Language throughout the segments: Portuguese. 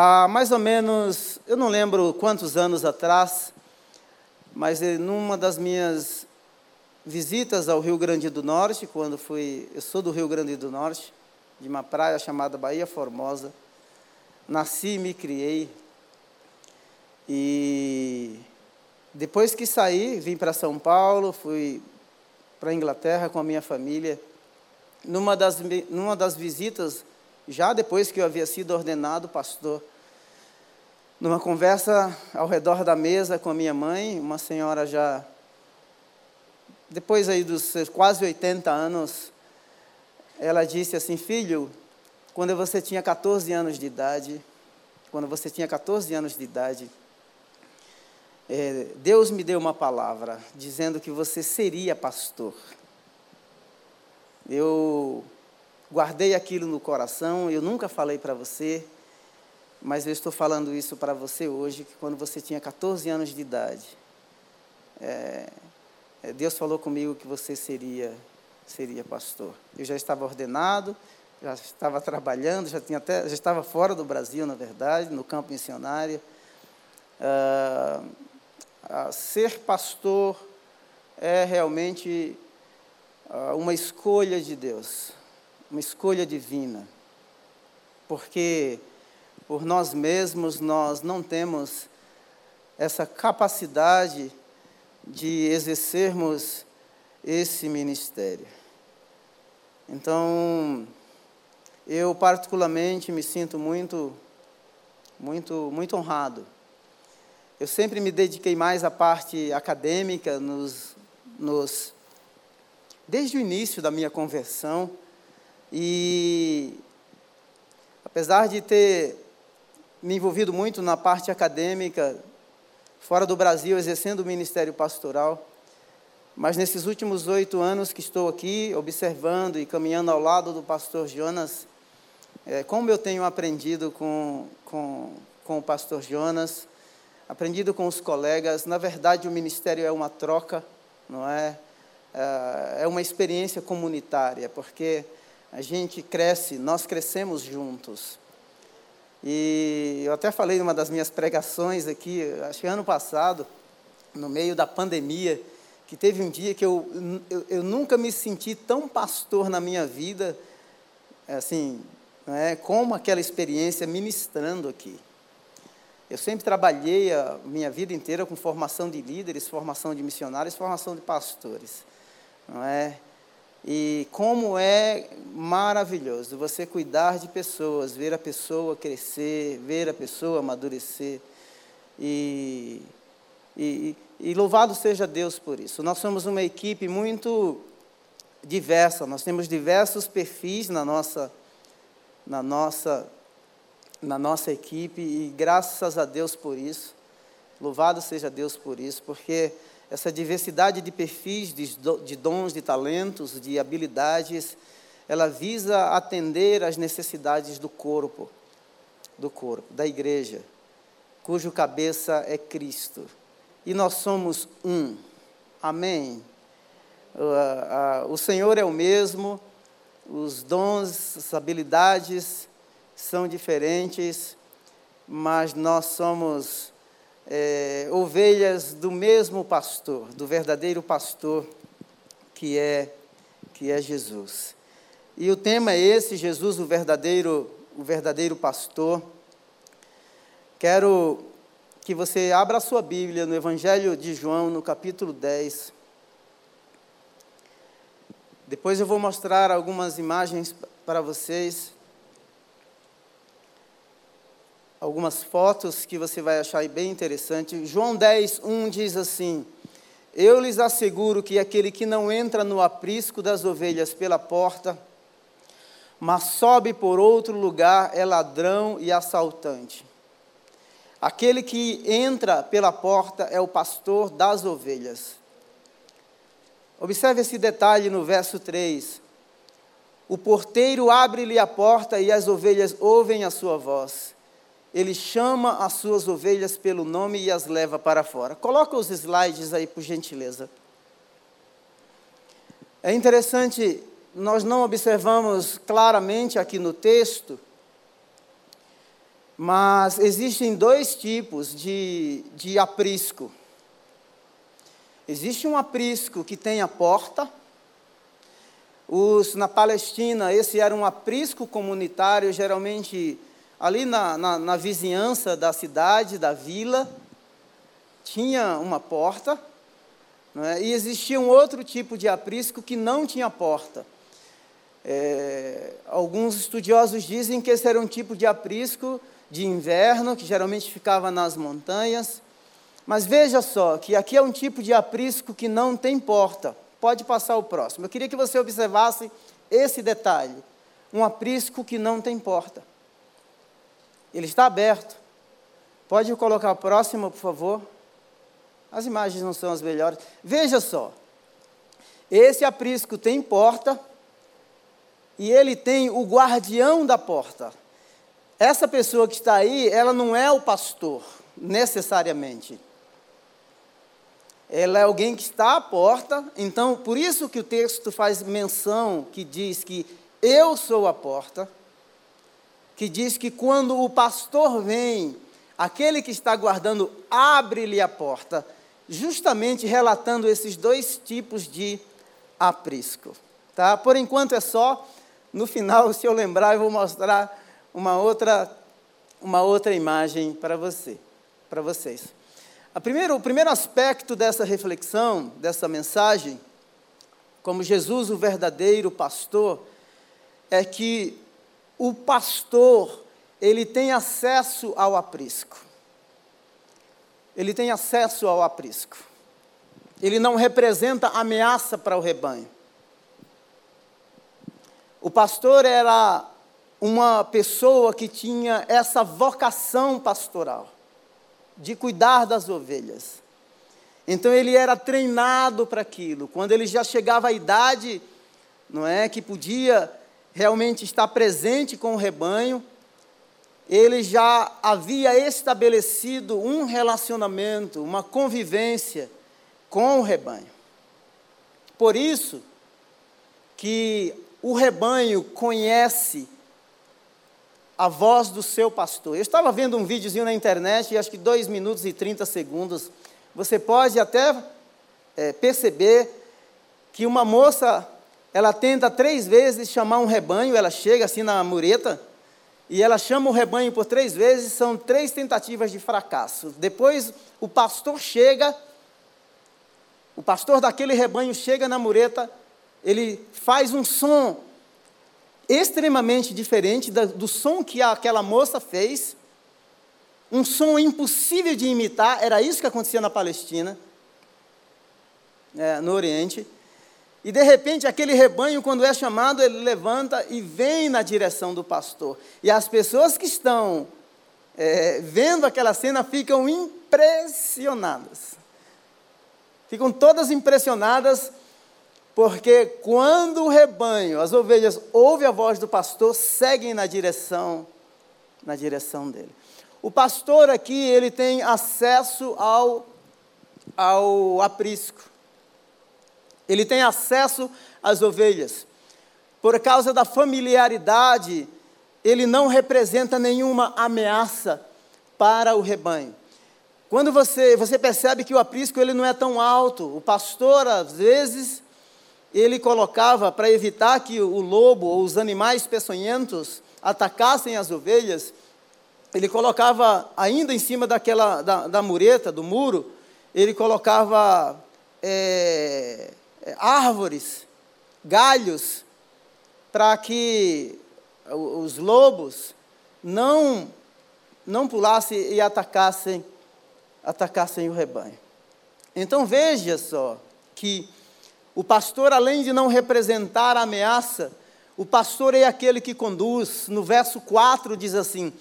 Há mais ou menos, eu não lembro quantos anos atrás, mas numa das minhas visitas ao Rio Grande do Norte, quando fui, eu sou do Rio Grande do Norte, de uma praia chamada Bahia Formosa, nasci e me criei. E depois que saí, vim para São Paulo, fui para a Inglaterra com a minha família. Numa das, numa das visitas, já depois que eu havia sido ordenado pastor, numa conversa ao redor da mesa com a minha mãe, uma senhora já, depois aí dos seus quase 80 anos, ela disse assim: Filho, quando você tinha 14 anos de idade, quando você tinha 14 anos de idade, é, Deus me deu uma palavra dizendo que você seria pastor. Eu guardei aquilo no coração, eu nunca falei para você, mas eu estou falando isso para você hoje, que quando você tinha 14 anos de idade, é, é, Deus falou comigo que você seria, seria pastor. Eu já estava ordenado, já estava trabalhando, já, tinha até, já estava fora do Brasil, na verdade, no campo missionário. Ah, ser pastor é realmente ah, uma escolha de Deus, uma escolha divina, porque por nós mesmos nós não temos essa capacidade de exercermos esse ministério. Então, eu particularmente me sinto muito, muito, muito honrado eu sempre me dediquei mais à parte acadêmica, nos, nos, desde o início da minha conversão. E, apesar de ter me envolvido muito na parte acadêmica, fora do Brasil, exercendo o ministério pastoral, mas nesses últimos oito anos que estou aqui, observando e caminhando ao lado do pastor Jonas, é, como eu tenho aprendido com, com, com o pastor Jonas, aprendido com os colegas. Na verdade, o ministério é uma troca, não é? É, é uma experiência comunitária, porque a gente cresce, nós crescemos juntos. E eu até falei numa das minhas pregações aqui, acho que ano passado, no meio da pandemia, que teve um dia que eu, eu, eu nunca me senti tão pastor na minha vida, assim, é, como aquela experiência ministrando aqui. Eu sempre trabalhei a minha vida inteira com formação de líderes, formação de missionários, formação de pastores. Não é? E como é maravilhoso você cuidar de pessoas, ver a pessoa crescer, ver a pessoa amadurecer. E, e, e louvado seja Deus por isso. Nós somos uma equipe muito diversa, nós temos diversos perfis na nossa, na nossa na nossa equipe e graças a Deus por isso. Louvado seja Deus por isso, porque essa diversidade de perfis, de dons, de talentos, de habilidades, ela visa atender às necessidades do corpo, do corpo, da igreja, cujo cabeça é Cristo. E nós somos um. Amém. O Senhor é o mesmo, os dons, as habilidades, são diferentes, mas nós somos é, ovelhas do mesmo pastor, do verdadeiro pastor que é que é Jesus. E o tema é esse, Jesus, o verdadeiro, o verdadeiro pastor. Quero que você abra a sua Bíblia no Evangelho de João, no capítulo 10. Depois eu vou mostrar algumas imagens para vocês algumas fotos que você vai achar bem interessante. João 10, 1 diz assim: Eu lhes asseguro que aquele que não entra no aprisco das ovelhas pela porta, mas sobe por outro lugar, é ladrão e assaltante. Aquele que entra pela porta é o pastor das ovelhas. Observe esse detalhe no verso 3. O porteiro abre-lhe a porta e as ovelhas ouvem a sua voz ele chama as suas ovelhas pelo nome e as leva para fora. Coloca os slides aí, por gentileza. É interessante, nós não observamos claramente aqui no texto Mas existem dois tipos de, de aprisco. Existe um aprisco que tem a porta. Os, na Palestina, esse era um aprisco comunitário, geralmente ali na, na, na vizinhança da cidade, da vila, tinha uma porta. É? E existia um outro tipo de aprisco que não tinha porta. É, alguns estudiosos dizem que esse era um tipo de aprisco de inverno, que geralmente ficava nas montanhas. Mas veja só, que aqui é um tipo de aprisco que não tem porta. Pode passar o próximo. Eu queria que você observasse esse detalhe. Um aprisco que não tem porta. Ele está aberto. Pode colocar o próximo, por favor? As imagens não são as melhores. Veja só. Esse aprisco tem porta e ele tem o guardião da porta. Essa pessoa que está aí, ela não é o pastor, necessariamente. Ela é alguém que está à porta, então por isso que o texto faz menção que diz que eu sou a porta, que diz que quando o pastor vem, aquele que está guardando abre-lhe a porta, justamente relatando esses dois tipos de aprisco. Tá? Por enquanto é só, no final, se eu lembrar, eu vou mostrar uma outra, uma outra imagem para você, para vocês. A primeiro, o primeiro aspecto dessa reflexão, dessa mensagem, como Jesus, o verdadeiro pastor, é que o pastor, ele tem acesso ao aprisco. Ele tem acesso ao aprisco. Ele não representa ameaça para o rebanho. O pastor era uma pessoa que tinha essa vocação pastoral, de cuidar das ovelhas. Então ele era treinado para aquilo. Quando ele já chegava à idade, não é, que podia realmente estar presente com o rebanho, ele já havia estabelecido um relacionamento, uma convivência com o rebanho. Por isso que o rebanho conhece a voz do seu pastor. Eu estava vendo um videozinho na internet, e acho que 2 minutos e 30 segundos. Você pode até é, perceber que uma moça, ela tenta três vezes chamar um rebanho, ela chega assim na mureta, e ela chama o rebanho por três vezes, são três tentativas de fracasso. Depois o pastor chega, o pastor daquele rebanho chega na mureta, ele faz um som extremamente diferente do som que aquela moça fez, um som impossível de imitar, era isso que acontecia na Palestina, é, no Oriente. E de repente, aquele rebanho, quando é chamado, ele levanta e vem na direção do pastor. E as pessoas que estão é, vendo aquela cena ficam impressionadas. Ficam todas impressionadas porque quando o rebanho, as ovelhas, ouve a voz do pastor, seguem na direção, na direção dele. O pastor aqui, ele tem acesso ao, ao aprisco. Ele tem acesso às ovelhas. Por causa da familiaridade, ele não representa nenhuma ameaça para o rebanho. Quando você, você percebe que o aprisco ele não é tão alto, o pastor, às vezes, ele colocava para evitar que o lobo ou os animais peçonhentos atacassem as ovelhas, ele colocava ainda em cima daquela da, da mureta, do muro, ele colocava é, árvores, galhos, para que os lobos não não pulassem e atacassem atacassem o rebanho. Então veja só que o pastor, além de não representar a ameaça, o pastor é aquele que conduz. No verso 4 diz assim: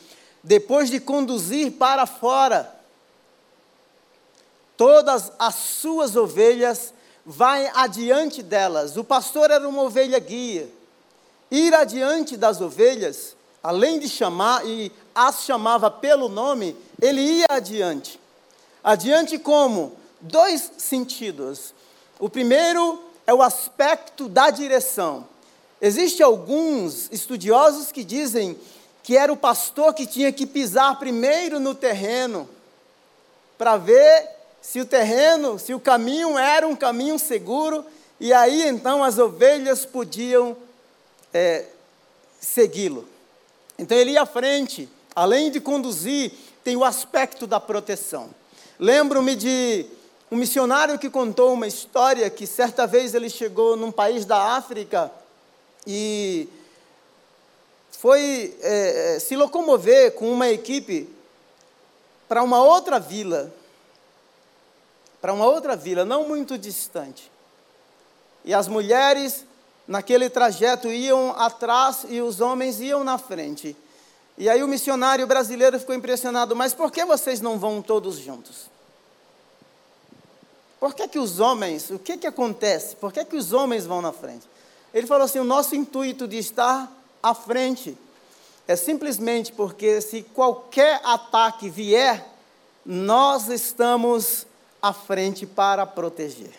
depois de conduzir para fora todas as suas ovelhas, vai adiante delas. O pastor era uma ovelha guia. Ir adiante das ovelhas, além de chamar e as chamava pelo nome, ele ia adiante. Adiante como? Dois sentidos. O primeiro é o aspecto da direção. Existem alguns estudiosos que dizem que era o pastor que tinha que pisar primeiro no terreno para ver se o terreno, se o caminho era um caminho seguro, e aí então as ovelhas podiam é, segui-lo. Então ele ia à frente, além de conduzir, tem o aspecto da proteção. Lembro-me de um missionário que contou uma história que certa vez ele chegou num país da África e foi é, é se locomover com uma equipe para uma outra vila, para uma outra vila, não muito distante. E as mulheres naquele trajeto iam atrás e os homens iam na frente. E aí o missionário brasileiro ficou impressionado, mas por que vocês não vão todos juntos? Por que, que os homens, o que, que acontece? Por que, que os homens vão na frente? Ele falou assim: o nosso intuito de estar à frente é simplesmente porque se qualquer ataque vier, nós estamos à frente para proteger.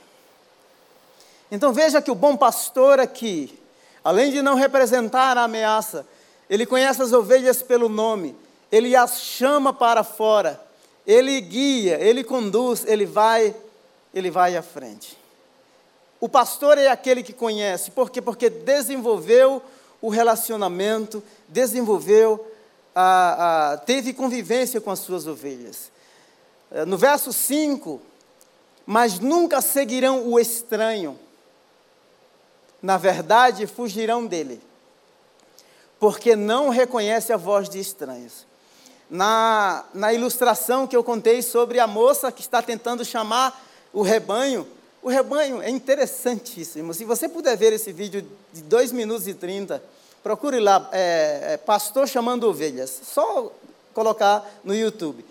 Então veja que o bom pastor aqui, além de não representar a ameaça, ele conhece as ovelhas pelo nome, ele as chama para fora, ele guia, ele conduz, ele vai, ele vai à frente. O pastor é aquele que conhece, por quê? Porque desenvolveu o relacionamento, desenvolveu, a, a, teve convivência com as suas ovelhas. Eh, no verso 5, mas nunca seguirão o estranho, na verdade fugirão dele, porque não reconhece a voz de estranhos. Na, na ilustração que eu contei sobre a moça que está tentando chamar o rebanho, o rebanho é interessantíssimo. Se você puder ver esse vídeo de 2 minutos e 30, procure lá, é, é, pastor chamando ovelhas. Só colocar no YouTube.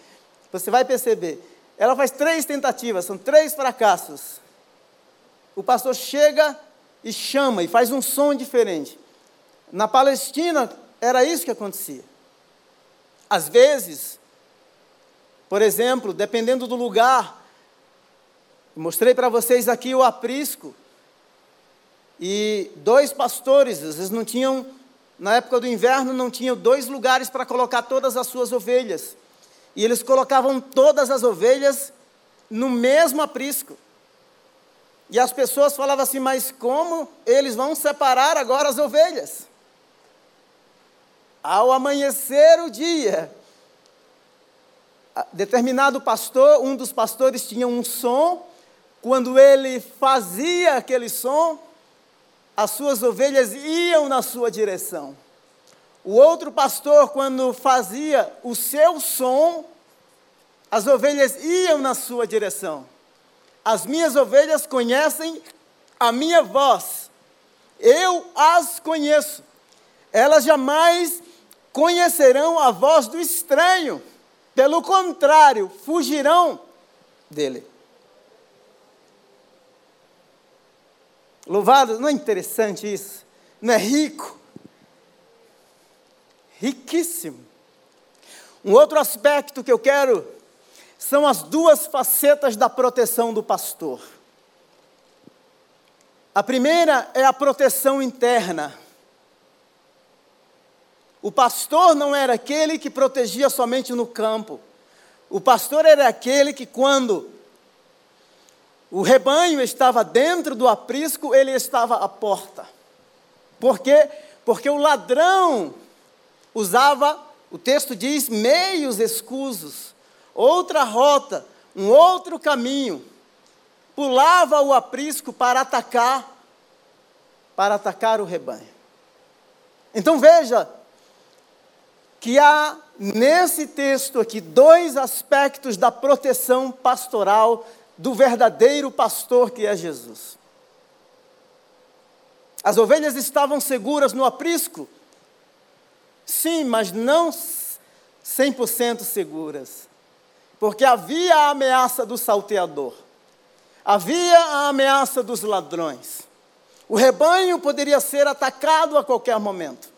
Você vai perceber. Ela faz três tentativas, são três fracassos. O pastor chega e chama e faz um som diferente. Na Palestina era isso que acontecia. Às vezes, por exemplo, dependendo do lugar, mostrei para vocês aqui o aprisco. E dois pastores, às vezes não tinham, na época do inverno, não tinham dois lugares para colocar todas as suas ovelhas. E eles colocavam todas as ovelhas no mesmo aprisco. E as pessoas falavam assim: mas como eles vão separar agora as ovelhas? Ao amanhecer o dia, determinado pastor, um dos pastores tinha um som, quando ele fazia aquele som, as suas ovelhas iam na sua direção. O outro pastor, quando fazia o seu som, as ovelhas iam na sua direção. As minhas ovelhas conhecem a minha voz. Eu as conheço. Elas jamais conhecerão a voz do estranho. Pelo contrário, fugirão dele. Louvado, não é interessante isso? Não é rico? Riquíssimo. Um outro aspecto que eu quero são as duas facetas da proteção do pastor. A primeira é a proteção interna. O pastor não era aquele que protegia somente no campo. O pastor era aquele que, quando o rebanho estava dentro do aprisco, ele estava à porta. Por quê? Porque o ladrão usava, o texto diz, meios escusos outra rota, um outro caminho, pulava o aprisco para atacar, para atacar o rebanho. Então veja que há nesse texto aqui dois aspectos da proteção pastoral do verdadeiro pastor que é Jesus. As ovelhas estavam seguras no aprisco? Sim, mas não 100% seguras. Porque havia a ameaça do salteador, havia a ameaça dos ladrões. O rebanho poderia ser atacado a qualquer momento.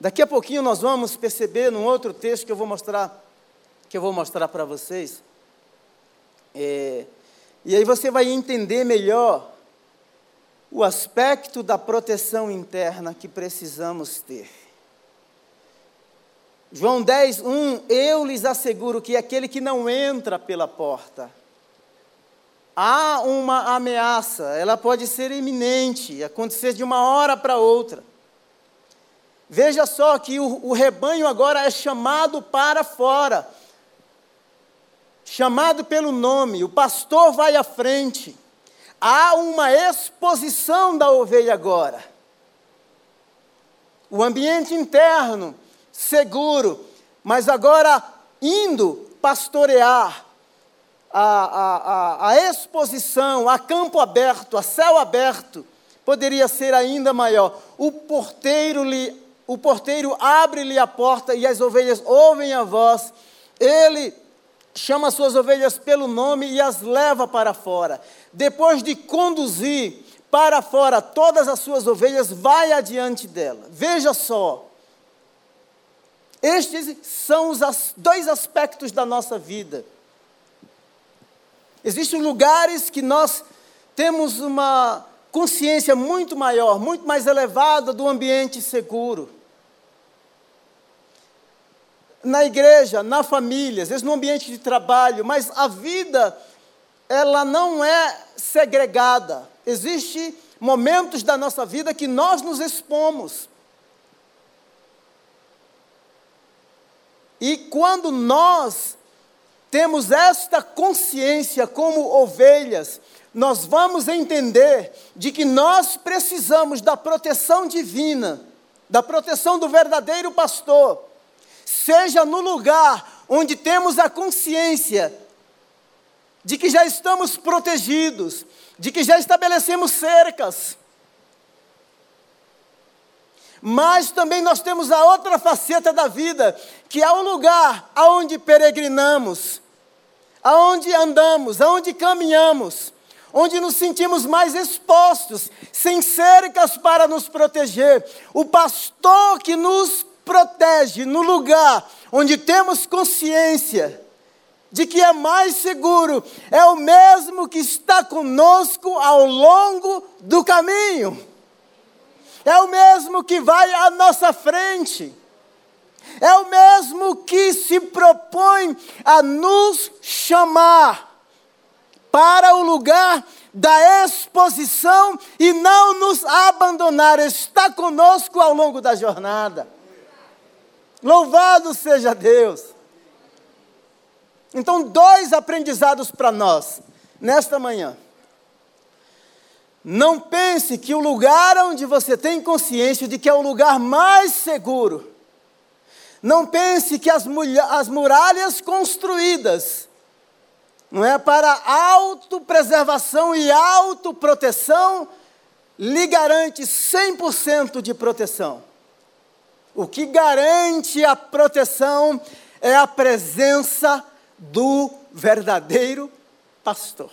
Daqui a pouquinho nós vamos perceber num outro texto que eu vou mostrar, que eu vou mostrar para vocês. É, e aí você vai entender melhor o aspecto da proteção interna que precisamos ter. João 10, 1, eu lhes asseguro que aquele que não entra pela porta, há uma ameaça, ela pode ser iminente, acontecer de uma hora para outra. Veja só que o, o rebanho agora é chamado para fora, chamado pelo nome, o pastor vai à frente, há uma exposição da ovelha agora. O ambiente interno, seguro, mas agora indo pastorear, a, a, a, a exposição, a campo aberto, a céu aberto, poderia ser ainda maior. O porteiro o porteiro abre-lhe a porta e as ovelhas ouvem a voz. Ele chama suas ovelhas pelo nome e as leva para fora. Depois de conduzir para fora todas as suas ovelhas, vai adiante dela. Veja só, estes são os dois aspectos da nossa vida. Existem lugares que nós temos uma consciência muito maior, muito mais elevada do ambiente seguro. Na igreja, na família, às vezes no ambiente de trabalho, mas a vida, ela não é segregada. Existem momentos da nossa vida que nós nos expomos. E quando nós temos esta consciência como ovelhas, nós vamos entender de que nós precisamos da proteção divina, da proteção do verdadeiro pastor, seja no lugar onde temos a consciência de que já estamos protegidos, de que já estabelecemos cercas, mas também nós temos a outra faceta da vida, que é o lugar aonde peregrinamos, aonde andamos, aonde caminhamos, onde nos sentimos mais expostos, sem cercas para nos proteger. O pastor que nos protege no lugar onde temos consciência de que é mais seguro, é o mesmo que está conosco ao longo do caminho. É o mesmo que vai à nossa frente, é o mesmo que se propõe a nos chamar para o lugar da exposição e não nos abandonar, está conosco ao longo da jornada. Louvado seja Deus! Então, dois aprendizados para nós nesta manhã. Não pense que o lugar onde você tem consciência de que é o lugar mais seguro, não pense que as, as muralhas construídas, não é para autopreservação e autoproteção, lhe garante 100% de proteção. O que garante a proteção é a presença do verdadeiro pastor.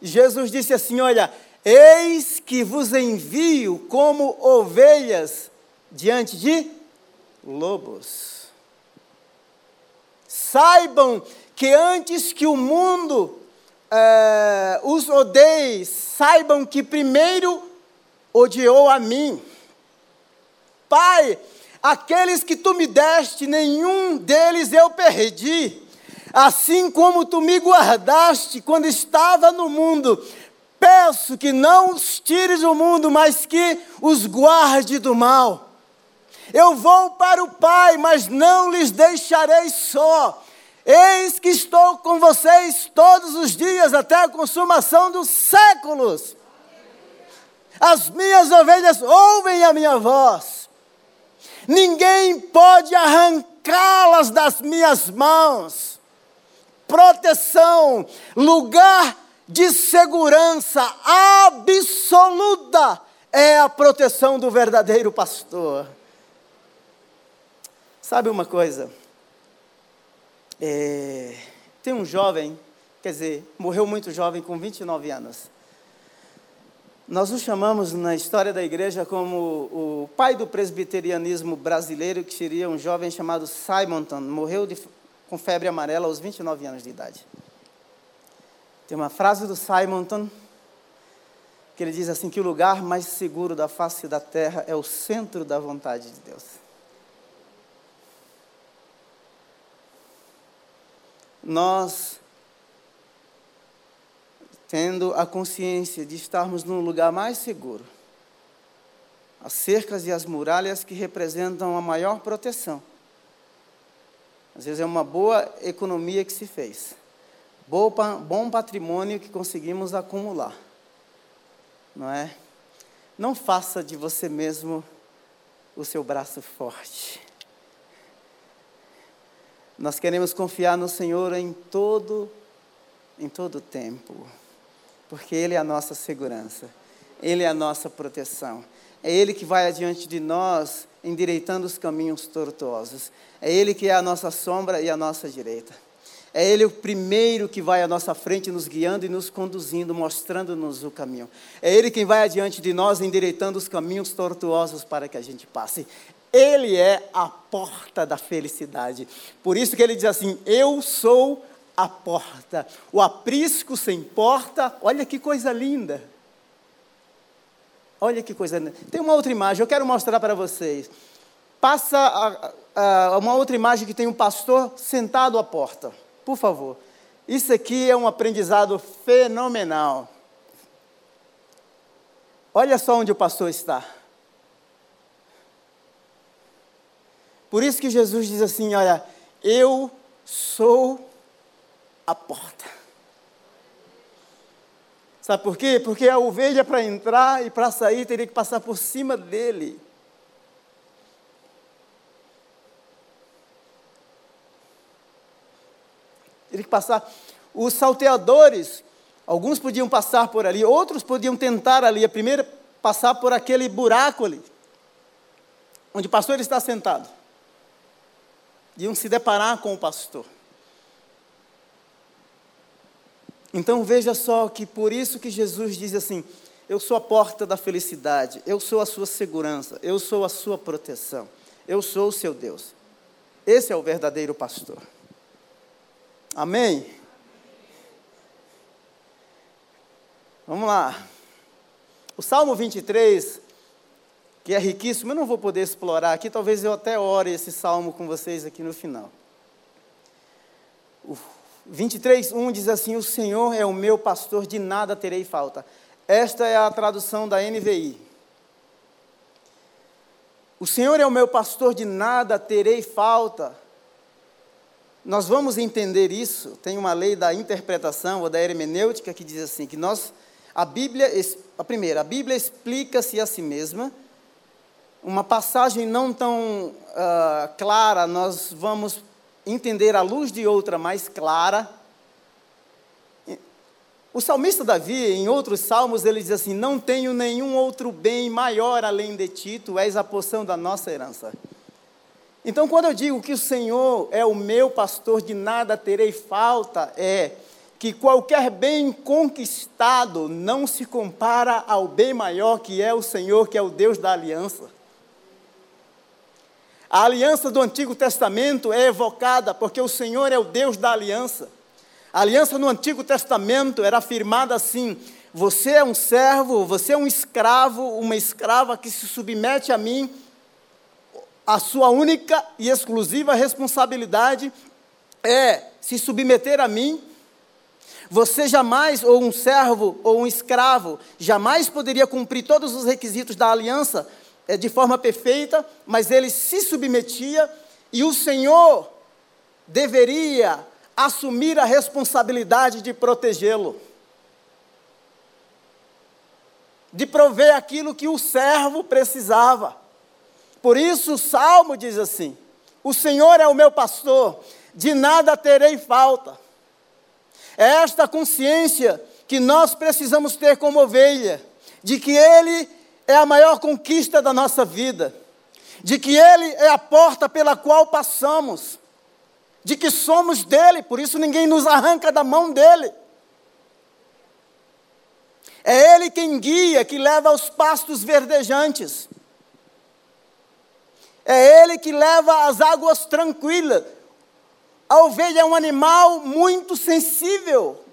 Jesus disse assim: Olha, eis que vos envio como ovelhas diante de lobos. Saibam que antes que o mundo é, os odeie, saibam que primeiro odiou a mim. Pai, aqueles que tu me deste, nenhum deles eu perdi assim como tu me guardaste quando estava no mundo, peço que não os tires do mundo, mas que os guarde do mal. Eu vou para o Pai, mas não lhes deixarei só. Eis que estou com vocês todos os dias até a consumação dos séculos. As minhas ovelhas ouvem a minha voz. Ninguém pode arrancá-las das minhas mãos proteção, lugar de segurança absoluta é a proteção do verdadeiro pastor. Sabe uma coisa? É, tem um jovem, quer dizer, morreu muito jovem, com 29 anos. Nós o chamamos na história da igreja como o pai do presbiterianismo brasileiro, que seria um jovem chamado Simonton. Morreu de com febre amarela aos 29 anos de idade. Tem uma frase do Simonton que ele diz assim: que o lugar mais seguro da face da terra é o centro da vontade de Deus. Nós, tendo a consciência de estarmos num lugar mais seguro, as cercas e as muralhas que representam a maior proteção. Às vezes é uma boa economia que se fez, bom patrimônio que conseguimos acumular não é? Não faça de você mesmo o seu braço forte. Nós queremos confiar no Senhor em todo em todo tempo, porque ele é a nossa segurança. Ele é a nossa proteção. É ele que vai adiante de nós, endireitando os caminhos tortuosos. É ele que é a nossa sombra e a nossa direita. É Ele o primeiro que vai à nossa frente, nos guiando e nos conduzindo, mostrando-nos o caminho. É Ele quem vai adiante de nós, endireitando os caminhos tortuosos para que a gente passe. Ele é a porta da felicidade. Por isso que ele diz assim: Eu sou a porta. O aprisco sem porta, olha que coisa linda. Olha que coisa linda. Tem uma outra imagem, eu quero mostrar para vocês. Passa a, a, uma outra imagem que tem um pastor sentado à porta. Por favor. Isso aqui é um aprendizado fenomenal. Olha só onde o pastor está. Por isso que Jesus diz assim: Olha, eu sou a porta. Sabe por quê? Porque a ovelha, para entrar e para sair, teria que passar por cima dele. Teria que passar. Os salteadores, alguns podiam passar por ali, outros podiam tentar ali. A primeira, passar por aquele buraco ali, onde o pastor está sentado. Iam se deparar com o pastor. Então veja só que por isso que Jesus diz assim: Eu sou a porta da felicidade, eu sou a sua segurança, eu sou a sua proteção, eu sou o seu Deus. Esse é o verdadeiro pastor. Amém? Vamos lá. O Salmo 23, que é riquíssimo, eu não vou poder explorar aqui, talvez eu até ore esse salmo com vocês aqui no final. O 23, 1 diz assim: O Senhor é o meu pastor, de nada terei falta. Esta é a tradução da NVI. O Senhor é o meu pastor, de nada terei falta. Nós vamos entender isso, tem uma lei da interpretação ou da hermenêutica que diz assim, que nós, a Bíblia, a primeira, a Bíblia explica-se a si mesma, uma passagem não tão uh, clara, nós vamos entender à luz de outra mais clara. O salmista Davi, em outros salmos, ele diz assim: Não tenho nenhum outro bem maior além de ti, tu és a porção da nossa herança. Então, quando eu digo que o Senhor é o meu pastor, de nada terei falta, é que qualquer bem conquistado não se compara ao bem maior que é o Senhor, que é o Deus da aliança. A aliança do Antigo Testamento é evocada porque o Senhor é o Deus da aliança. A aliança no Antigo Testamento era afirmada assim: você é um servo, você é um escravo, uma escrava que se submete a mim a sua única e exclusiva responsabilidade é se submeter a mim. Você jamais, ou um servo ou um escravo, jamais poderia cumprir todos os requisitos da aliança de forma perfeita, mas ele se submetia e o Senhor deveria assumir a responsabilidade de protegê-lo, de prover aquilo que o servo precisava. Por isso o salmo diz assim: O Senhor é o meu pastor, de nada terei falta. É esta consciência que nós precisamos ter como ovelha, de que Ele é a maior conquista da nossa vida, de que Ele é a porta pela qual passamos, de que somos dele, por isso ninguém nos arranca da mão dele. É Ele quem guia, que leva aos pastos verdejantes. É ele que leva as águas tranquilas. A ovelha é um animal muito sensível,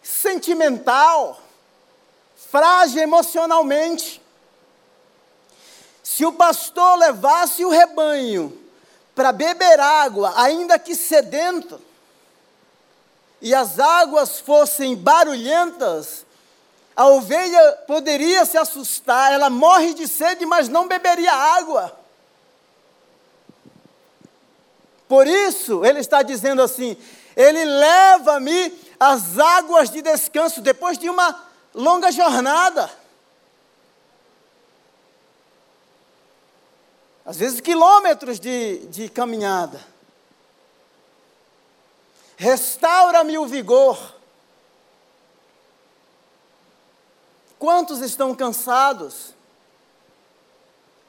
sentimental. frágil emocionalmente. Se o pastor levasse o rebanho para beber água, ainda que sedento, e as águas fossem barulhentas, a ovelha poderia se assustar, ela morre de sede, mas não beberia água. Por isso, ele está dizendo assim: Ele leva-me às águas de descanso, depois de uma longa jornada. Às vezes, quilômetros de, de caminhada. Restaura-me o vigor. Quantos estão cansados?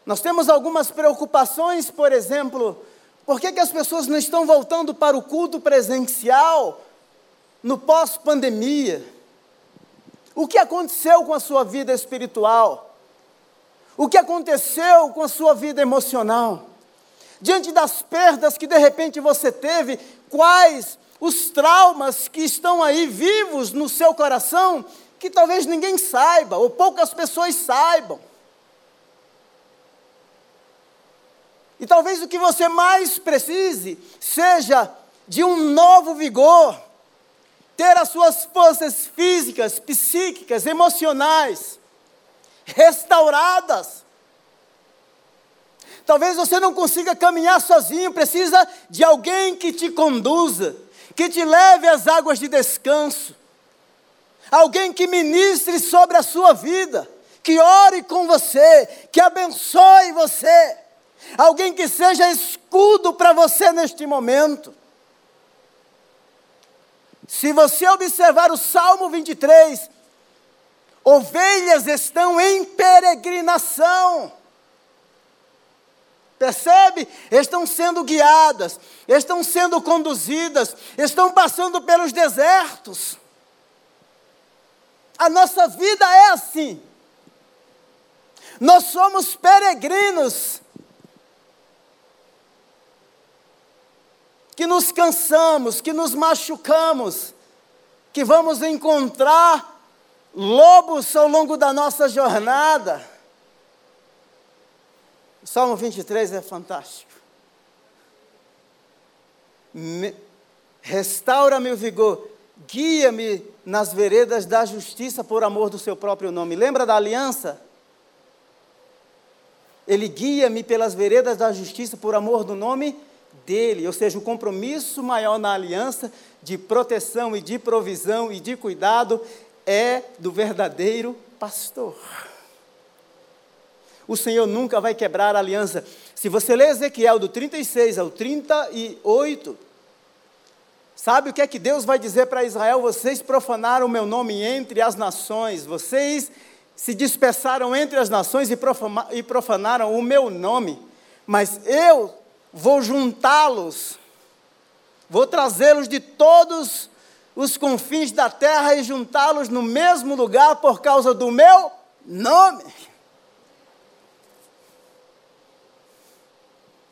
Nós temos algumas preocupações, por exemplo, por que, que as pessoas não estão voltando para o culto presencial no pós-pandemia? O que aconteceu com a sua vida espiritual? O que aconteceu com a sua vida emocional? Diante das perdas que de repente você teve, quais os traumas que estão aí vivos no seu coração que talvez ninguém saiba ou poucas pessoas saibam? E talvez o que você mais precise seja de um novo vigor, ter as suas forças físicas, psíquicas, emocionais restauradas. Talvez você não consiga caminhar sozinho, precisa de alguém que te conduza, que te leve às águas de descanso, alguém que ministre sobre a sua vida, que ore com você, que abençoe você alguém que seja escudo para você neste momento. Se você observar o Salmo 23, ovelhas estão em peregrinação. Percebe? Estão sendo guiadas, estão sendo conduzidas, estão passando pelos desertos. A nossa vida é assim. Nós somos peregrinos que nos cansamos, que nos machucamos, que vamos encontrar lobos ao longo da nossa jornada. O Salmo 23 é fantástico. Restaura-me o vigor, guia-me nas veredas da justiça por amor do seu próprio nome. Lembra da aliança? Ele guia-me pelas veredas da justiça por amor do nome dele, ou seja, o compromisso maior na aliança de proteção e de provisão e de cuidado é do verdadeiro pastor. O Senhor nunca vai quebrar a aliança. Se você ler Ezequiel do 36 ao 38, sabe o que é que Deus vai dizer para Israel? Vocês profanaram o meu nome entre as nações, vocês se dispersaram entre as nações e profanaram o meu nome, mas eu vou juntá-los, vou trazê-los de todos os confins da terra e juntá-los no mesmo lugar por causa do meu nome.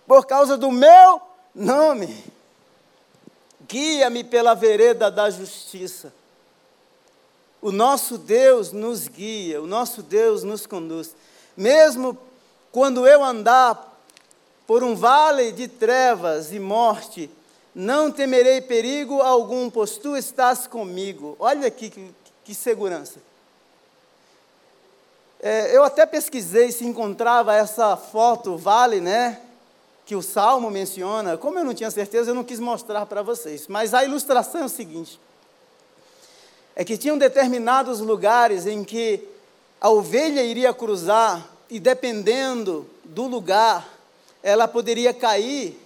Por causa do meu nome. Guia-me pela vereda da justiça. O nosso Deus nos guia, o nosso Deus nos conduz. Mesmo quando eu andar por um vale de trevas e morte, não temerei perigo algum, pois tu estás comigo. Olha aqui que, que segurança. É, eu até pesquisei se encontrava essa foto, vale, né? Que o Salmo menciona. Como eu não tinha certeza, eu não quis mostrar para vocês. Mas a ilustração é o seguinte: é que tinham determinados lugares em que a ovelha iria cruzar, e dependendo do lugar, ela poderia cair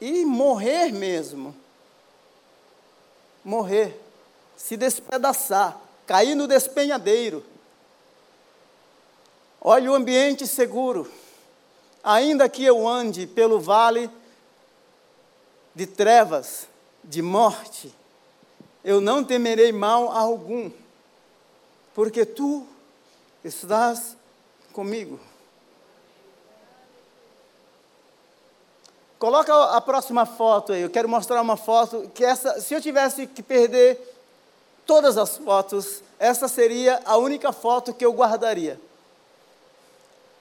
e morrer mesmo. Morrer, se despedaçar, cair no despenhadeiro. Olha o ambiente seguro. Ainda que eu ande pelo vale de trevas, de morte, eu não temerei mal algum, porque tu estás comigo. Coloca a próxima foto aí. Eu quero mostrar uma foto que essa, se eu tivesse que perder todas as fotos, essa seria a única foto que eu guardaria.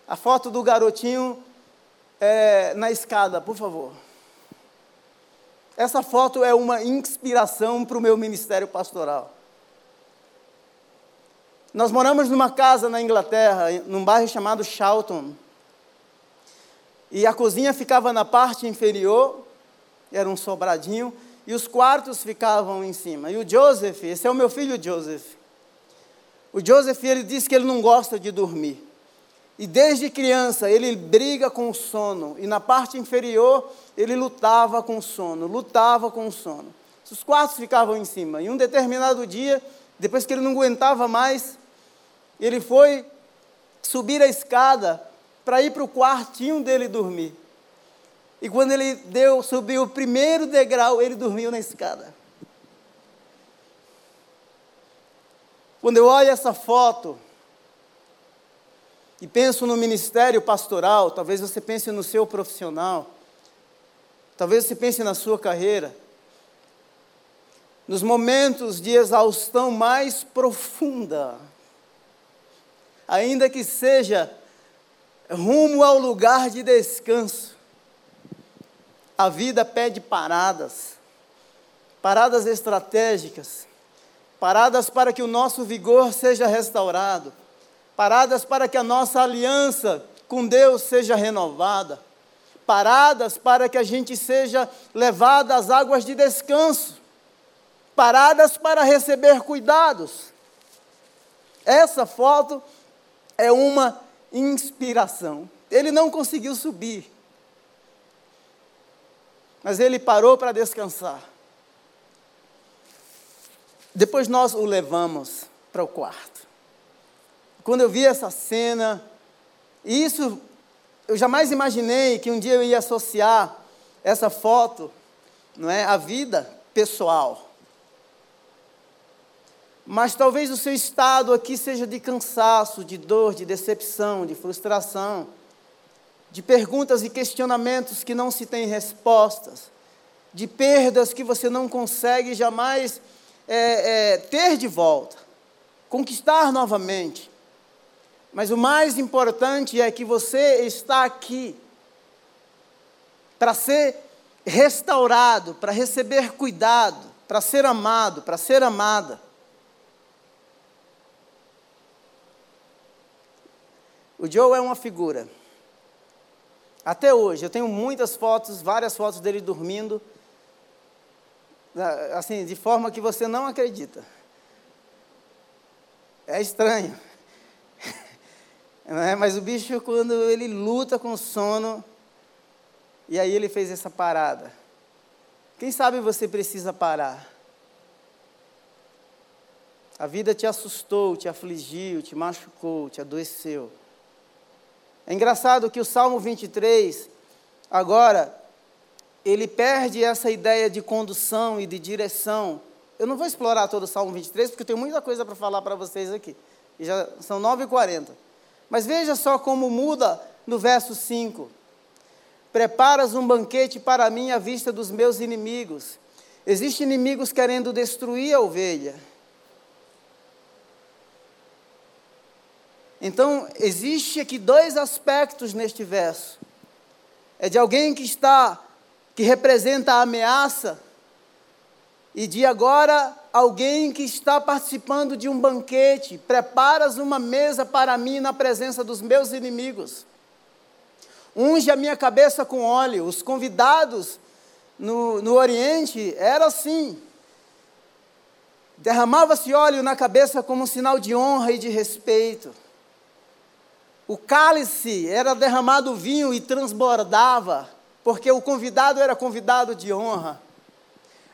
A foto do garotinho é, na escada, por favor. Essa foto é uma inspiração para o meu ministério pastoral. Nós moramos numa casa na Inglaterra, num bairro chamado Charlton. E a cozinha ficava na parte inferior, era um sobradinho, e os quartos ficavam em cima. E o Joseph, esse é o meu filho Joseph. O Joseph, ele disse que ele não gosta de dormir. E desde criança ele briga com o sono. E na parte inferior ele lutava com o sono, lutava com o sono. Os quartos ficavam em cima. E um determinado dia, depois que ele não aguentava mais, ele foi subir a escada para ir para o quartinho dele dormir. E quando ele deu, subiu o primeiro degrau, ele dormiu na escada. Quando eu olho essa foto e penso no ministério pastoral, talvez você pense no seu profissional, talvez você pense na sua carreira, nos momentos de exaustão mais profunda, ainda que seja rumo ao lugar de descanso, a vida pede paradas, paradas estratégicas, paradas para que o nosso vigor seja restaurado, paradas para que a nossa aliança com Deus seja renovada, paradas para que a gente seja levado às águas de descanso, paradas para receber cuidados. Essa foto é uma inspiração. Ele não conseguiu subir, mas ele parou para descansar. Depois nós o levamos para o quarto. Quando eu vi essa cena, e isso eu jamais imaginei que um dia eu ia associar essa foto, não é, à vida pessoal. Mas talvez o seu estado aqui seja de cansaço, de dor, de decepção, de frustração, de perguntas e questionamentos que não se têm respostas, de perdas que você não consegue jamais é, é, ter de volta, conquistar novamente. Mas o mais importante é que você está aqui para ser restaurado, para receber cuidado, para ser amado, para ser amada. O Joe é uma figura. Até hoje, eu tenho muitas fotos, várias fotos dele dormindo, assim, de forma que você não acredita. É estranho. É? Mas o bicho, quando ele luta com sono, e aí ele fez essa parada. Quem sabe você precisa parar? A vida te assustou, te afligiu, te machucou, te adoeceu. É engraçado que o Salmo 23, agora, ele perde essa ideia de condução e de direção. Eu não vou explorar todo o Salmo 23, porque eu tenho muita coisa para falar para vocês aqui. E já são 9h40. Mas veja só como muda no verso 5. Preparas um banquete para mim à vista dos meus inimigos. Existem inimigos querendo destruir a ovelha. Então, existe aqui dois aspectos neste verso. É de alguém que está, que representa a ameaça, e de agora alguém que está participando de um banquete, preparas uma mesa para mim na presença dos meus inimigos. Unge a minha cabeça com óleo. Os convidados no, no Oriente era assim. Derramava-se óleo na cabeça como um sinal de honra e de respeito. O cálice era derramado vinho e transbordava, porque o convidado era convidado de honra.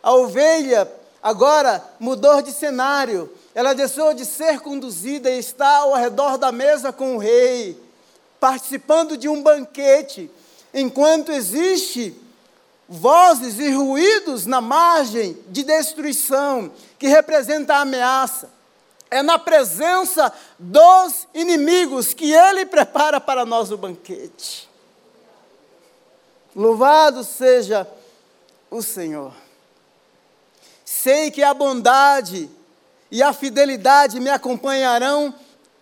A ovelha agora mudou de cenário. Ela deixou de ser conduzida e está ao redor da mesa com o rei, participando de um banquete, enquanto existe vozes e ruídos na margem de destruição, que representa a ameaça. É na presença dos inimigos que ele prepara para nós o banquete. Louvado seja o Senhor. Sei que a bondade e a fidelidade me acompanharão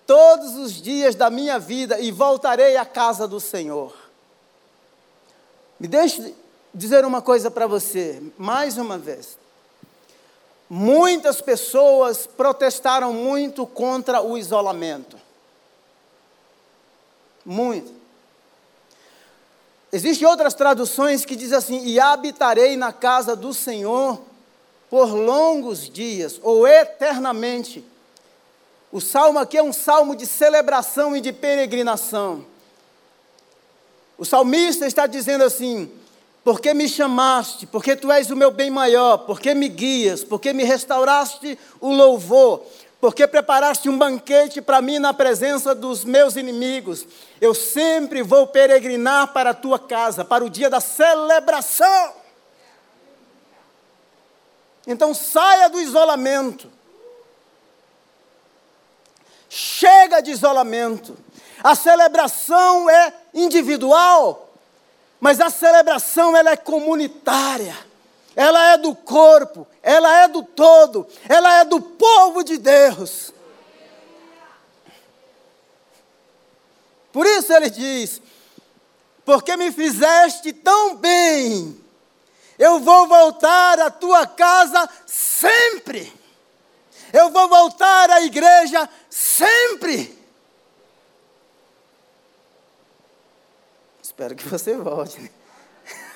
todos os dias da minha vida e voltarei à casa do Senhor. Me deixe dizer uma coisa para você, mais uma vez. Muitas pessoas protestaram muito contra o isolamento. Muito. Existem outras traduções que dizem assim: E habitarei na casa do Senhor por longos dias, ou eternamente. O salmo aqui é um salmo de celebração e de peregrinação. O salmista está dizendo assim: porque me chamaste, porque tu és o meu bem maior, porque me guias, porque me restauraste o louvor, porque preparaste um banquete para mim na presença dos meus inimigos. Eu sempre vou peregrinar para a tua casa, para o dia da celebração. Então saia do isolamento. Chega de isolamento. A celebração é individual, mas a celebração ela é comunitária. Ela é do corpo, ela é do todo, ela é do povo de Deus. Por isso ele diz: Porque me fizeste tão bem, eu vou voltar à tua casa sempre. Eu vou voltar à igreja sempre. Espero que você volte. Né?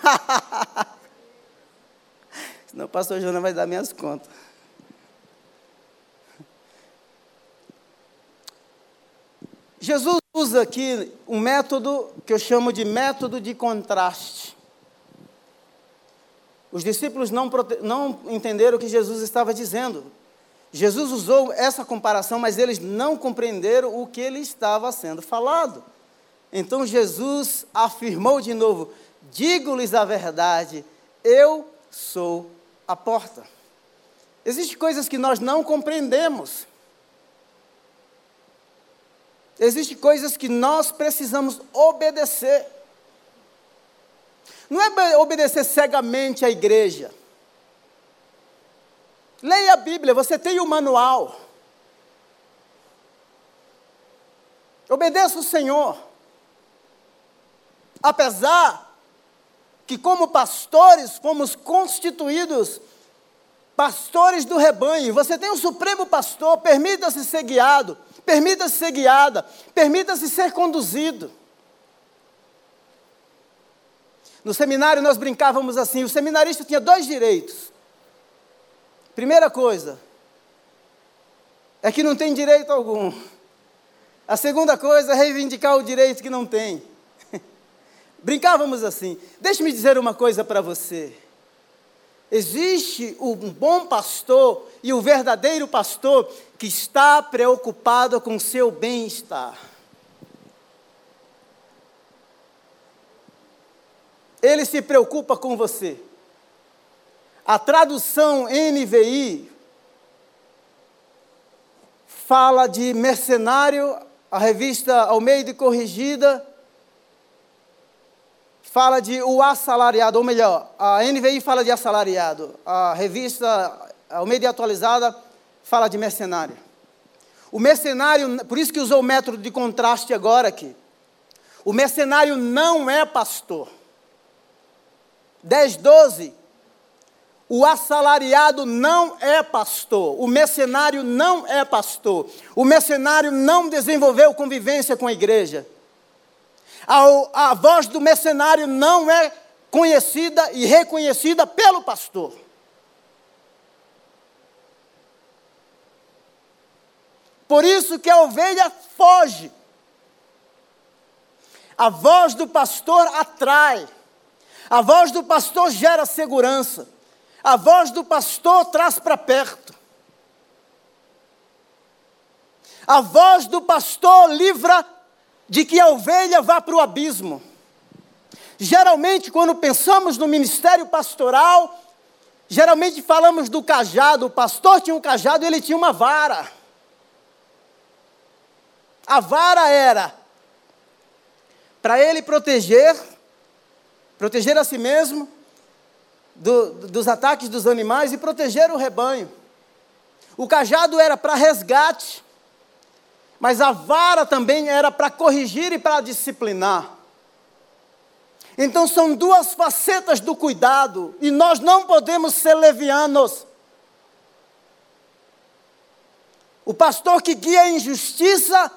Senão o pastor Jonas vai dar minhas contas. Jesus usa aqui um método que eu chamo de método de contraste. Os discípulos não, não entenderam o que Jesus estava dizendo. Jesus usou essa comparação, mas eles não compreenderam o que ele estava sendo falado. Então Jesus afirmou de novo: Digo-lhes a verdade, eu sou a porta. Existem coisas que nós não compreendemos. Existem coisas que nós precisamos obedecer. Não é obedecer cegamente à igreja. Leia a Bíblia, você tem o manual. Obedeça o Senhor. Apesar que, como pastores, fomos constituídos pastores do rebanho. Você tem um supremo pastor, permita-se ser guiado, permita-se ser guiada, permita-se ser conduzido. No seminário nós brincávamos assim: o seminarista tinha dois direitos. Primeira coisa, é que não tem direito algum. A segunda coisa é reivindicar o direito que não tem. Brincávamos assim. Deixe-me dizer uma coisa para você. Existe um bom pastor e o verdadeiro pastor que está preocupado com o seu bem-estar. Ele se preocupa com você. A tradução NVI fala de mercenário, a revista Almeida Corrigida fala de o assalariado, ou melhor, a NVI fala de assalariado, a revista a Media Atualizada fala de mercenário. O mercenário, por isso que usou o método de contraste agora aqui. O mercenário não é pastor. 10, 12. O assalariado não é pastor. O mercenário não é pastor. O mercenário não desenvolveu convivência com a igreja a, a voz do mercenário não é conhecida e reconhecida pelo pastor. Por isso que a ovelha foge. A voz do pastor atrai. A voz do pastor gera segurança. A voz do pastor traz para perto. A voz do pastor livra de que a ovelha vá para o abismo. Geralmente, quando pensamos no ministério pastoral, geralmente falamos do cajado. O pastor tinha um cajado e ele tinha uma vara. A vara era para ele proteger, proteger a si mesmo do, dos ataques dos animais e proteger o rebanho. O cajado era para resgate, mas a vara também era para corrigir e para disciplinar. Então são duas facetas do cuidado, e nós não podemos ser levianos. O pastor que guia em justiça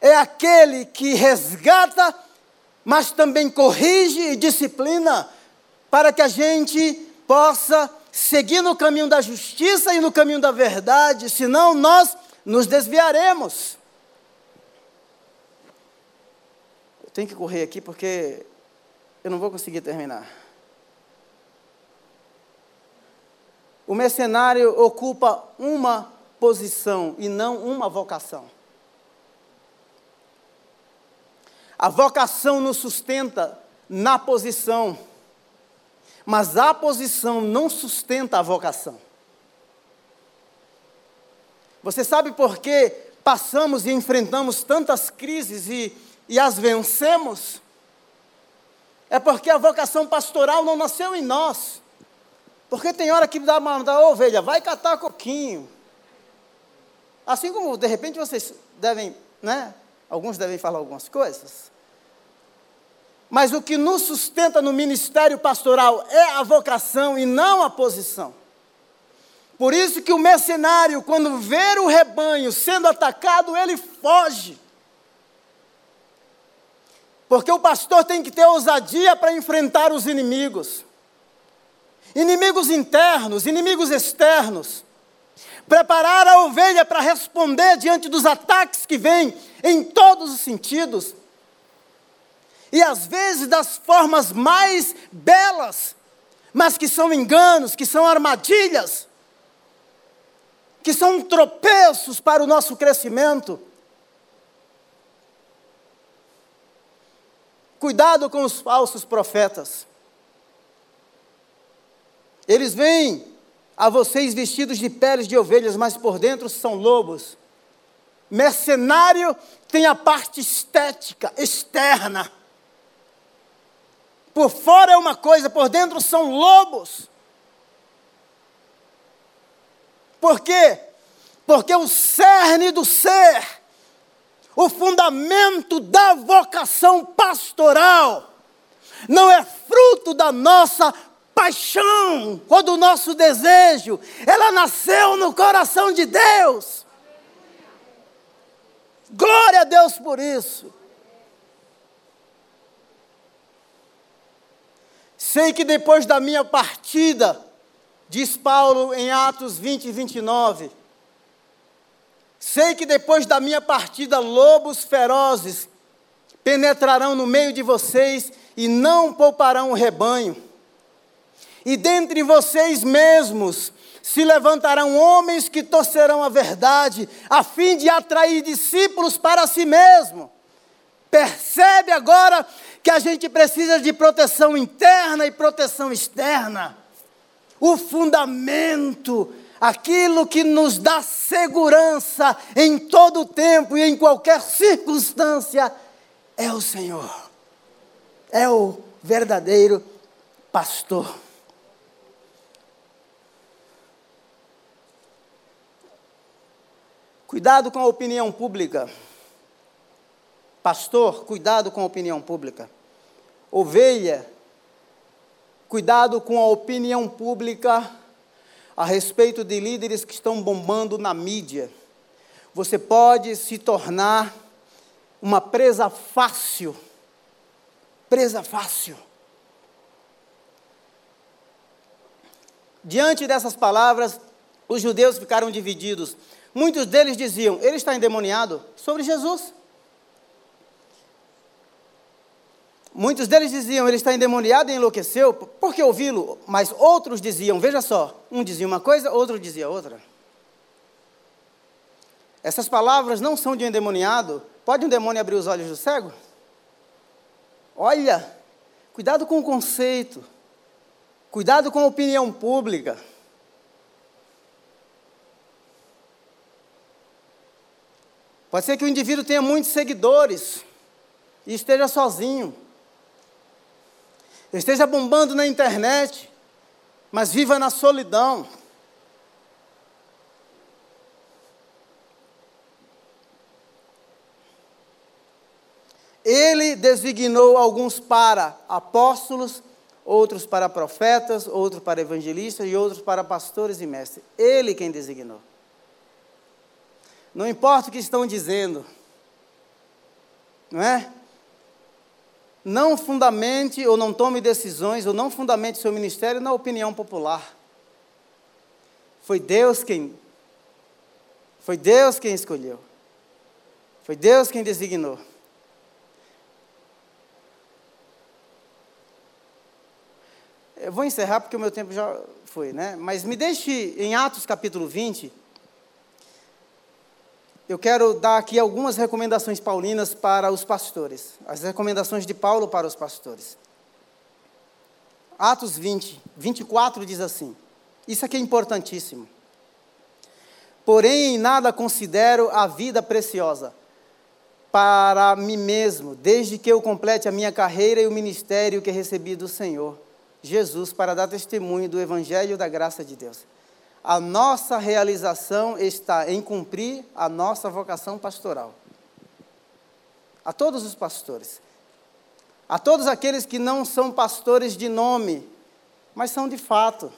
é aquele que resgata, mas também corrige e disciplina, para que a gente possa seguir no caminho da justiça e no caminho da verdade, senão nós nos desviaremos. Eu tenho que correr aqui porque eu não vou conseguir terminar. O mercenário ocupa uma posição e não uma vocação. A vocação nos sustenta na posição, mas a posição não sustenta a vocação. Você sabe por que passamos e enfrentamos tantas crises e, e as vencemos? É porque a vocação pastoral não nasceu em nós. Porque tem hora que dá uma da ovelha, vai catar coquinho. Assim como de repente vocês devem, né? Alguns devem falar algumas coisas. Mas o que nos sustenta no ministério pastoral é a vocação e não a posição. Por isso que o mercenário, quando vê o rebanho sendo atacado, ele foge. Porque o pastor tem que ter ousadia para enfrentar os inimigos. Inimigos internos, inimigos externos. Preparar a ovelha para responder diante dos ataques que vêm em todos os sentidos. E às vezes das formas mais belas, mas que são enganos, que são armadilhas, que são tropeços para o nosso crescimento. Cuidado com os falsos profetas. Eles vêm a vocês vestidos de peles de ovelhas, mas por dentro são lobos. Mercenário tem a parte estética, externa. Por fora é uma coisa, por dentro são lobos. Por quê? Porque o cerne do ser, o fundamento da vocação pastoral, não é fruto da nossa paixão ou do nosso desejo, ela nasceu no coração de Deus. Glória a Deus por isso. Sei que depois da minha partida, diz Paulo em Atos 20 e 29, sei que depois da minha partida, lobos ferozes penetrarão no meio de vocês e não pouparão o rebanho e dentre vocês mesmos se levantarão homens que torcerão a verdade, a fim de atrair discípulos para si mesmo. Percebe agora que a gente precisa de proteção interna e proteção externa. O fundamento, aquilo que nos dá segurança em todo o tempo e em qualquer circunstância, é o Senhor. É o verdadeiro pastor. Cuidado com a opinião pública. Pastor, cuidado com a opinião pública. Ovelha, cuidado com a opinião pública a respeito de líderes que estão bombando na mídia. Você pode se tornar uma presa fácil. Presa fácil. Diante dessas palavras, os judeus ficaram divididos. Muitos deles diziam: Ele está endemoniado sobre Jesus. Muitos deles diziam: Ele está endemoniado e enlouqueceu. Por que ouvi-lo? Mas outros diziam: Veja só, um dizia uma coisa, outro dizia outra. Essas palavras não são de endemoniado. Pode um demônio abrir os olhos do cego? Olha, cuidado com o conceito, cuidado com a opinião pública. Pode ser que o indivíduo tenha muitos seguidores e esteja sozinho esteja bombando na internet, mas viva na solidão. Ele designou alguns para apóstolos, outros para profetas, outros para evangelistas e outros para pastores e mestres. Ele quem designou. Não importa o que estão dizendo, não é? Não fundamente ou não tome decisões ou não fundamente seu ministério na opinião popular. Foi Deus quem foi Deus quem escolheu. Foi Deus quem designou. Eu vou encerrar porque o meu tempo já foi, né? Mas me deixe em Atos capítulo 20. Eu quero dar aqui algumas recomendações paulinas para os pastores. As recomendações de Paulo para os pastores. Atos 20, 24 diz assim: Isso aqui é importantíssimo. Porém, em nada considero a vida preciosa para mim mesmo, desde que eu complete a minha carreira e o ministério que recebi do Senhor Jesus para dar testemunho do Evangelho da graça de Deus. A nossa realização está em cumprir a nossa vocação pastoral. A todos os pastores, a todos aqueles que não são pastores de nome, mas são de fato.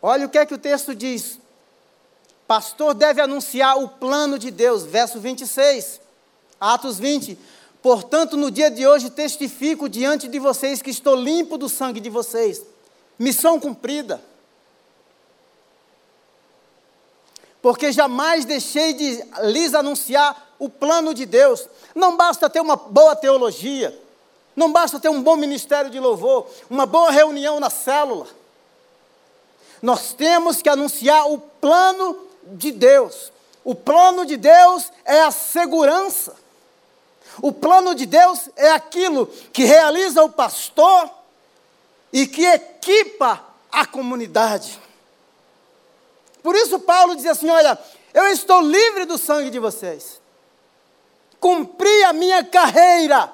Olha o que é que o texto diz. Pastor deve anunciar o plano de Deus, verso 26, Atos 20. Portanto, no dia de hoje testifico diante de vocês que estou limpo do sangue de vocês. Missão cumprida. Porque jamais deixei de lhes anunciar o plano de Deus. Não basta ter uma boa teologia, não basta ter um bom ministério de louvor, uma boa reunião na célula. Nós temos que anunciar o plano de Deus. O plano de Deus é a segurança. O plano de Deus é aquilo que realiza o pastor e que equipa a comunidade. Por isso, Paulo diz assim: Olha, eu estou livre do sangue de vocês, cumpri a minha carreira.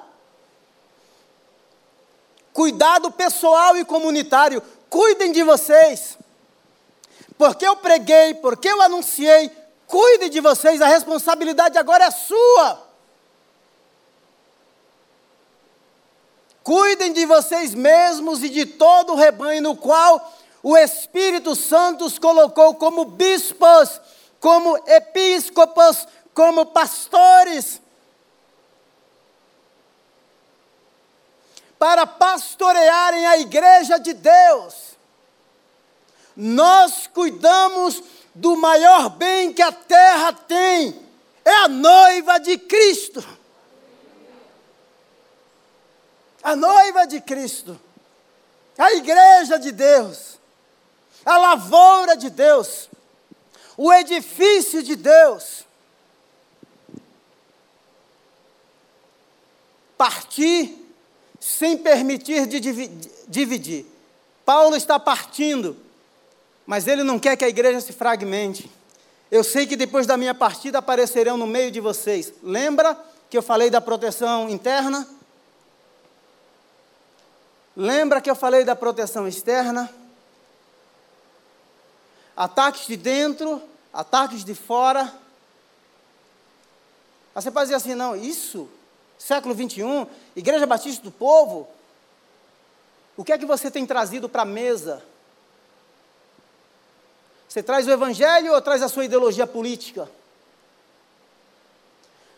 Cuidado pessoal e comunitário, cuidem de vocês. Porque eu preguei, porque eu anunciei, cuide de vocês, a responsabilidade agora é sua. Cuidem de vocês mesmos e de todo o rebanho no qual o Espírito Santo os colocou como bispos, como episcopos, como pastores. Para pastorearem a igreja de Deus. Nós cuidamos do maior bem que a terra tem, é a noiva de Cristo a noiva de Cristo, a igreja de Deus, a lavoura de Deus, o edifício de Deus. Partir sem permitir de dividir. Paulo está partindo, mas ele não quer que a igreja se fragmente. Eu sei que depois da minha partida aparecerão no meio de vocês. Lembra que eu falei da proteção interna? Lembra que eu falei da proteção externa? Ataques de dentro, ataques de fora. você pode dizer assim, não, isso, século 21, Igreja Batista do Povo, o que é que você tem trazido para a mesa? Você traz o Evangelho ou traz a sua ideologia política?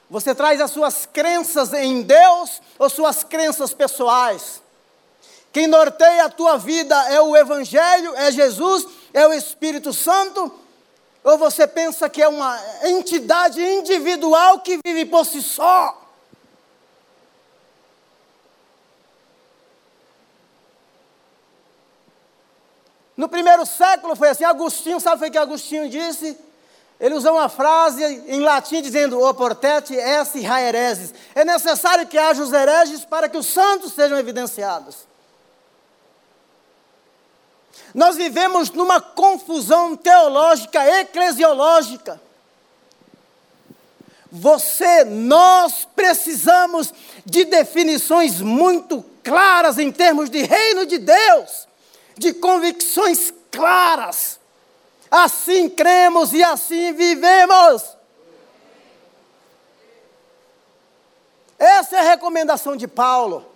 Você traz as suas crenças em Deus ou suas crenças pessoais? Quem norteia a tua vida é o Evangelho, é Jesus, é o Espírito Santo? Ou você pensa que é uma entidade individual que vive por si só? No primeiro século foi assim, Agostinho, sabe o que Agostinho disse? Ele usou uma frase em latim dizendo, o portete esse haereses. É necessário que haja os hereges para que os santos sejam evidenciados. Nós vivemos numa confusão teológica, eclesiológica. Você, nós precisamos de definições muito claras em termos de reino de Deus, de convicções claras. Assim cremos e assim vivemos. Essa é a recomendação de Paulo.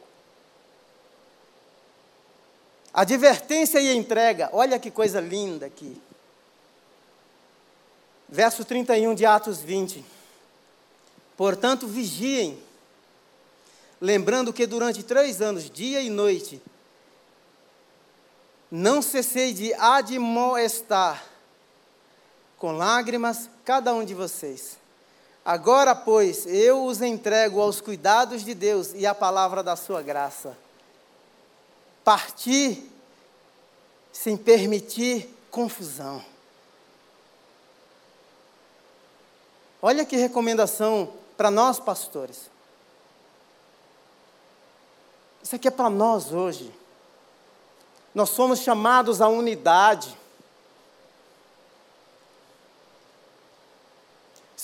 Advertência e entrega. Olha que coisa linda aqui. Verso 31 de Atos 20. Portanto, vigiem, lembrando que durante três anos, dia e noite, não cessei de admoestar com lágrimas cada um de vocês. Agora, pois, eu os entrego aos cuidados de Deus e à palavra da sua graça. Partir sem permitir confusão. Olha que recomendação para nós, pastores. Isso aqui é para nós hoje. Nós somos chamados à unidade.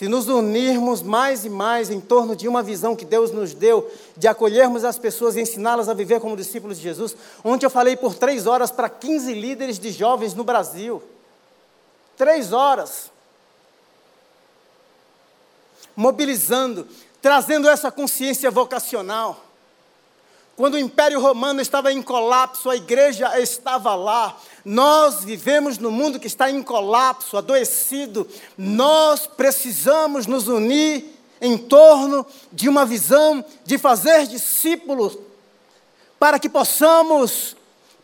Se nos unirmos mais e mais em torno de uma visão que Deus nos deu, de acolhermos as pessoas e ensiná-las a viver como discípulos de Jesus. Ontem eu falei por três horas para 15 líderes de jovens no Brasil. Três horas. Mobilizando, trazendo essa consciência vocacional. Quando o Império Romano estava em colapso, a igreja estava lá. Nós vivemos no mundo que está em colapso, adoecido. Nós precisamos nos unir em torno de uma visão de fazer discípulos, para que possamos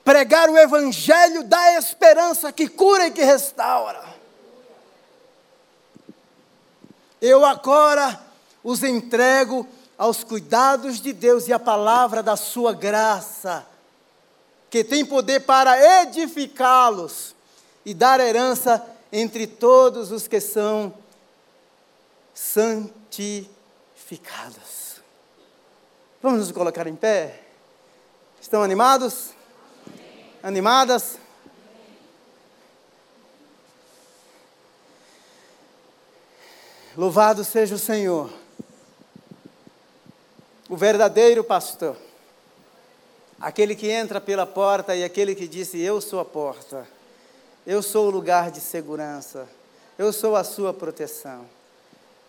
pregar o evangelho da esperança que cura e que restaura. Eu agora os entrego aos cuidados de Deus e à palavra da sua graça, que tem poder para edificá-los e dar herança entre todos os que são santificados. Vamos nos colocar em pé? Estão animados? Animadas? Louvado seja o Senhor verdadeiro pastor, aquele que entra pela porta e aquele que disse: Eu sou a porta, eu sou o lugar de segurança, eu sou a sua proteção,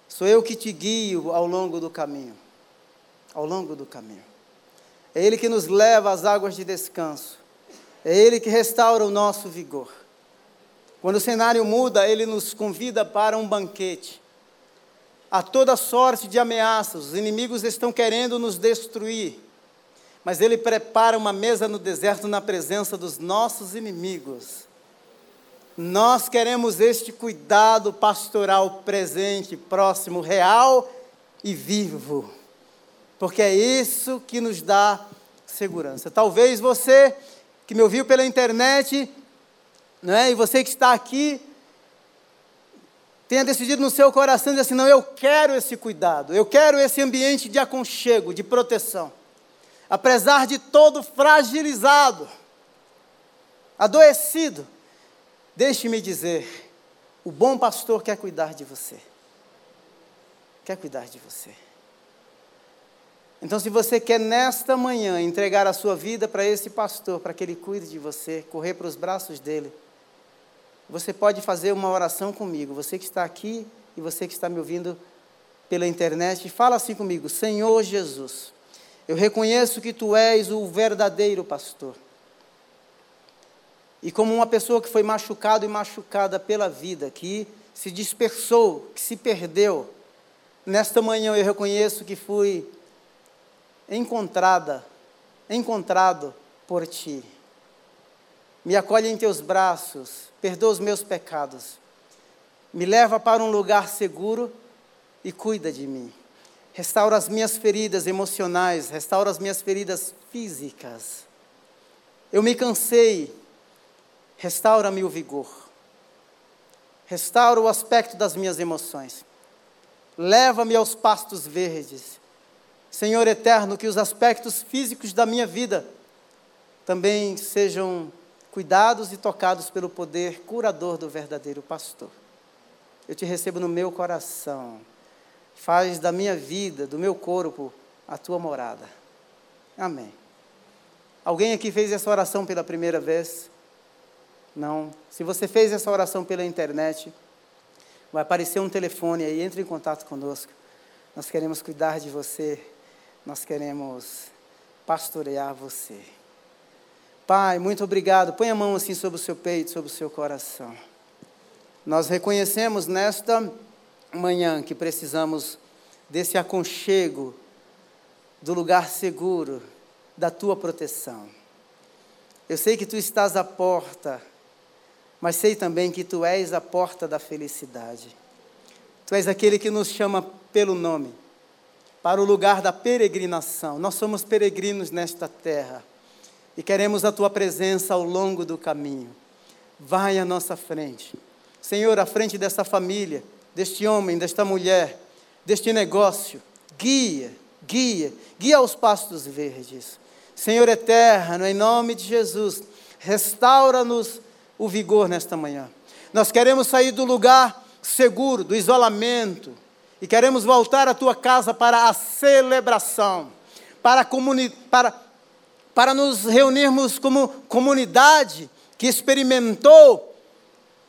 sou eu que te guio ao longo do caminho. Ao longo do caminho. É Ele que nos leva às águas de descanso, é Ele que restaura o nosso vigor. Quando o cenário muda, Ele nos convida para um banquete a toda sorte de ameaças, os inimigos estão querendo nos destruir, mas Ele prepara uma mesa no deserto na presença dos nossos inimigos. Nós queremos este cuidado pastoral presente, próximo, real e vivo, porque é isso que nos dá segurança. Talvez você que me ouviu pela internet, não é? e você que está aqui, tenha decidido no seu coração dizer assim: não, eu quero esse cuidado, eu quero esse ambiente de aconchego, de proteção. Apesar de todo fragilizado, adoecido, deixe-me dizer: o bom pastor quer cuidar de você. Quer cuidar de você. Então, se você quer nesta manhã entregar a sua vida para esse pastor, para que ele cuide de você, correr para os braços dele, você pode fazer uma oração comigo. Você que está aqui e você que está me ouvindo pela internet, fala assim comigo: Senhor Jesus, eu reconheço que tu és o verdadeiro pastor. E como uma pessoa que foi machucado e machucada pela vida, que se dispersou, que se perdeu, nesta manhã eu reconheço que fui encontrada, encontrado por ti. Me acolhe em teus braços perdoa os meus pecados, me leva para um lugar seguro e cuida de mim. Restaura as minhas feridas emocionais, restaura as minhas feridas físicas. Eu me cansei, restaura-me o vigor. Restaura o aspecto das minhas emoções. Leva-me aos pastos verdes. Senhor eterno, que os aspectos físicos da minha vida também sejam cuidados e tocados pelo poder curador do verdadeiro pastor. Eu te recebo no meu coração. Faz da minha vida, do meu corpo, a tua morada. Amém. Alguém aqui fez essa oração pela primeira vez? Não. Se você fez essa oração pela internet, vai aparecer um telefone aí, entre em contato conosco. Nós queremos cuidar de você. nós queremos pastorear você. Pai, muito obrigado. Põe a mão assim sobre o seu peito, sobre o seu coração. Nós reconhecemos nesta manhã que precisamos desse aconchego, do lugar seguro, da tua proteção. Eu sei que tu estás à porta, mas sei também que tu és a porta da felicidade. Tu és aquele que nos chama pelo nome, para o lugar da peregrinação. Nós somos peregrinos nesta terra e queremos a tua presença ao longo do caminho. Vai à nossa frente. Senhor, à frente dessa família, deste homem, desta mulher, deste negócio, guia, guia, guia aos pastos verdes. Senhor eterno, em nome de Jesus, restaura-nos o vigor nesta manhã. Nós queremos sair do lugar seguro, do isolamento, e queremos voltar à tua casa para a celebração, para, para, para nos reunirmos como comunidade que experimentou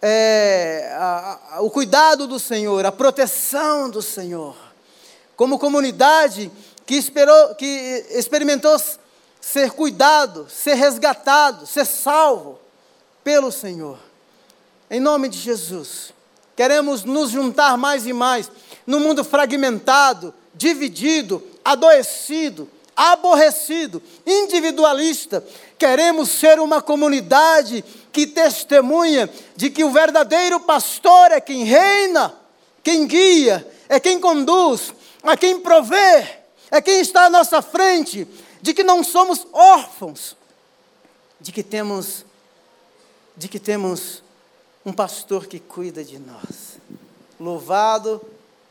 é, a, a, o cuidado do Senhor, a proteção do Senhor, como comunidade que, esperou, que experimentou ser cuidado, ser resgatado, ser salvo pelo Senhor. Em nome de Jesus, queremos nos juntar mais e mais no mundo fragmentado, dividido, adoecido, aborrecido, individualista. Queremos ser uma comunidade que testemunha de que o verdadeiro pastor é quem reina, quem guia, é quem conduz, é quem provê, é quem está à nossa frente, de que não somos órfãos, de que temos de que temos um pastor que cuida de nós. Louvado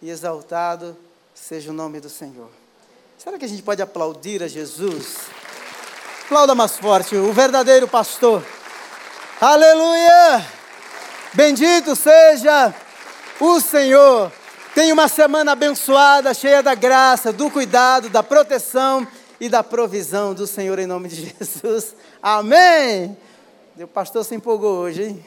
e exaltado seja o nome do Senhor. Será que a gente pode aplaudir a Jesus? Aplauda mais forte, o verdadeiro pastor. Aleluia! Bendito seja o Senhor. Tenha uma semana abençoada, cheia da graça, do cuidado, da proteção e da provisão do Senhor em nome de Jesus. Amém. O pastor se empolgou hoje, hein?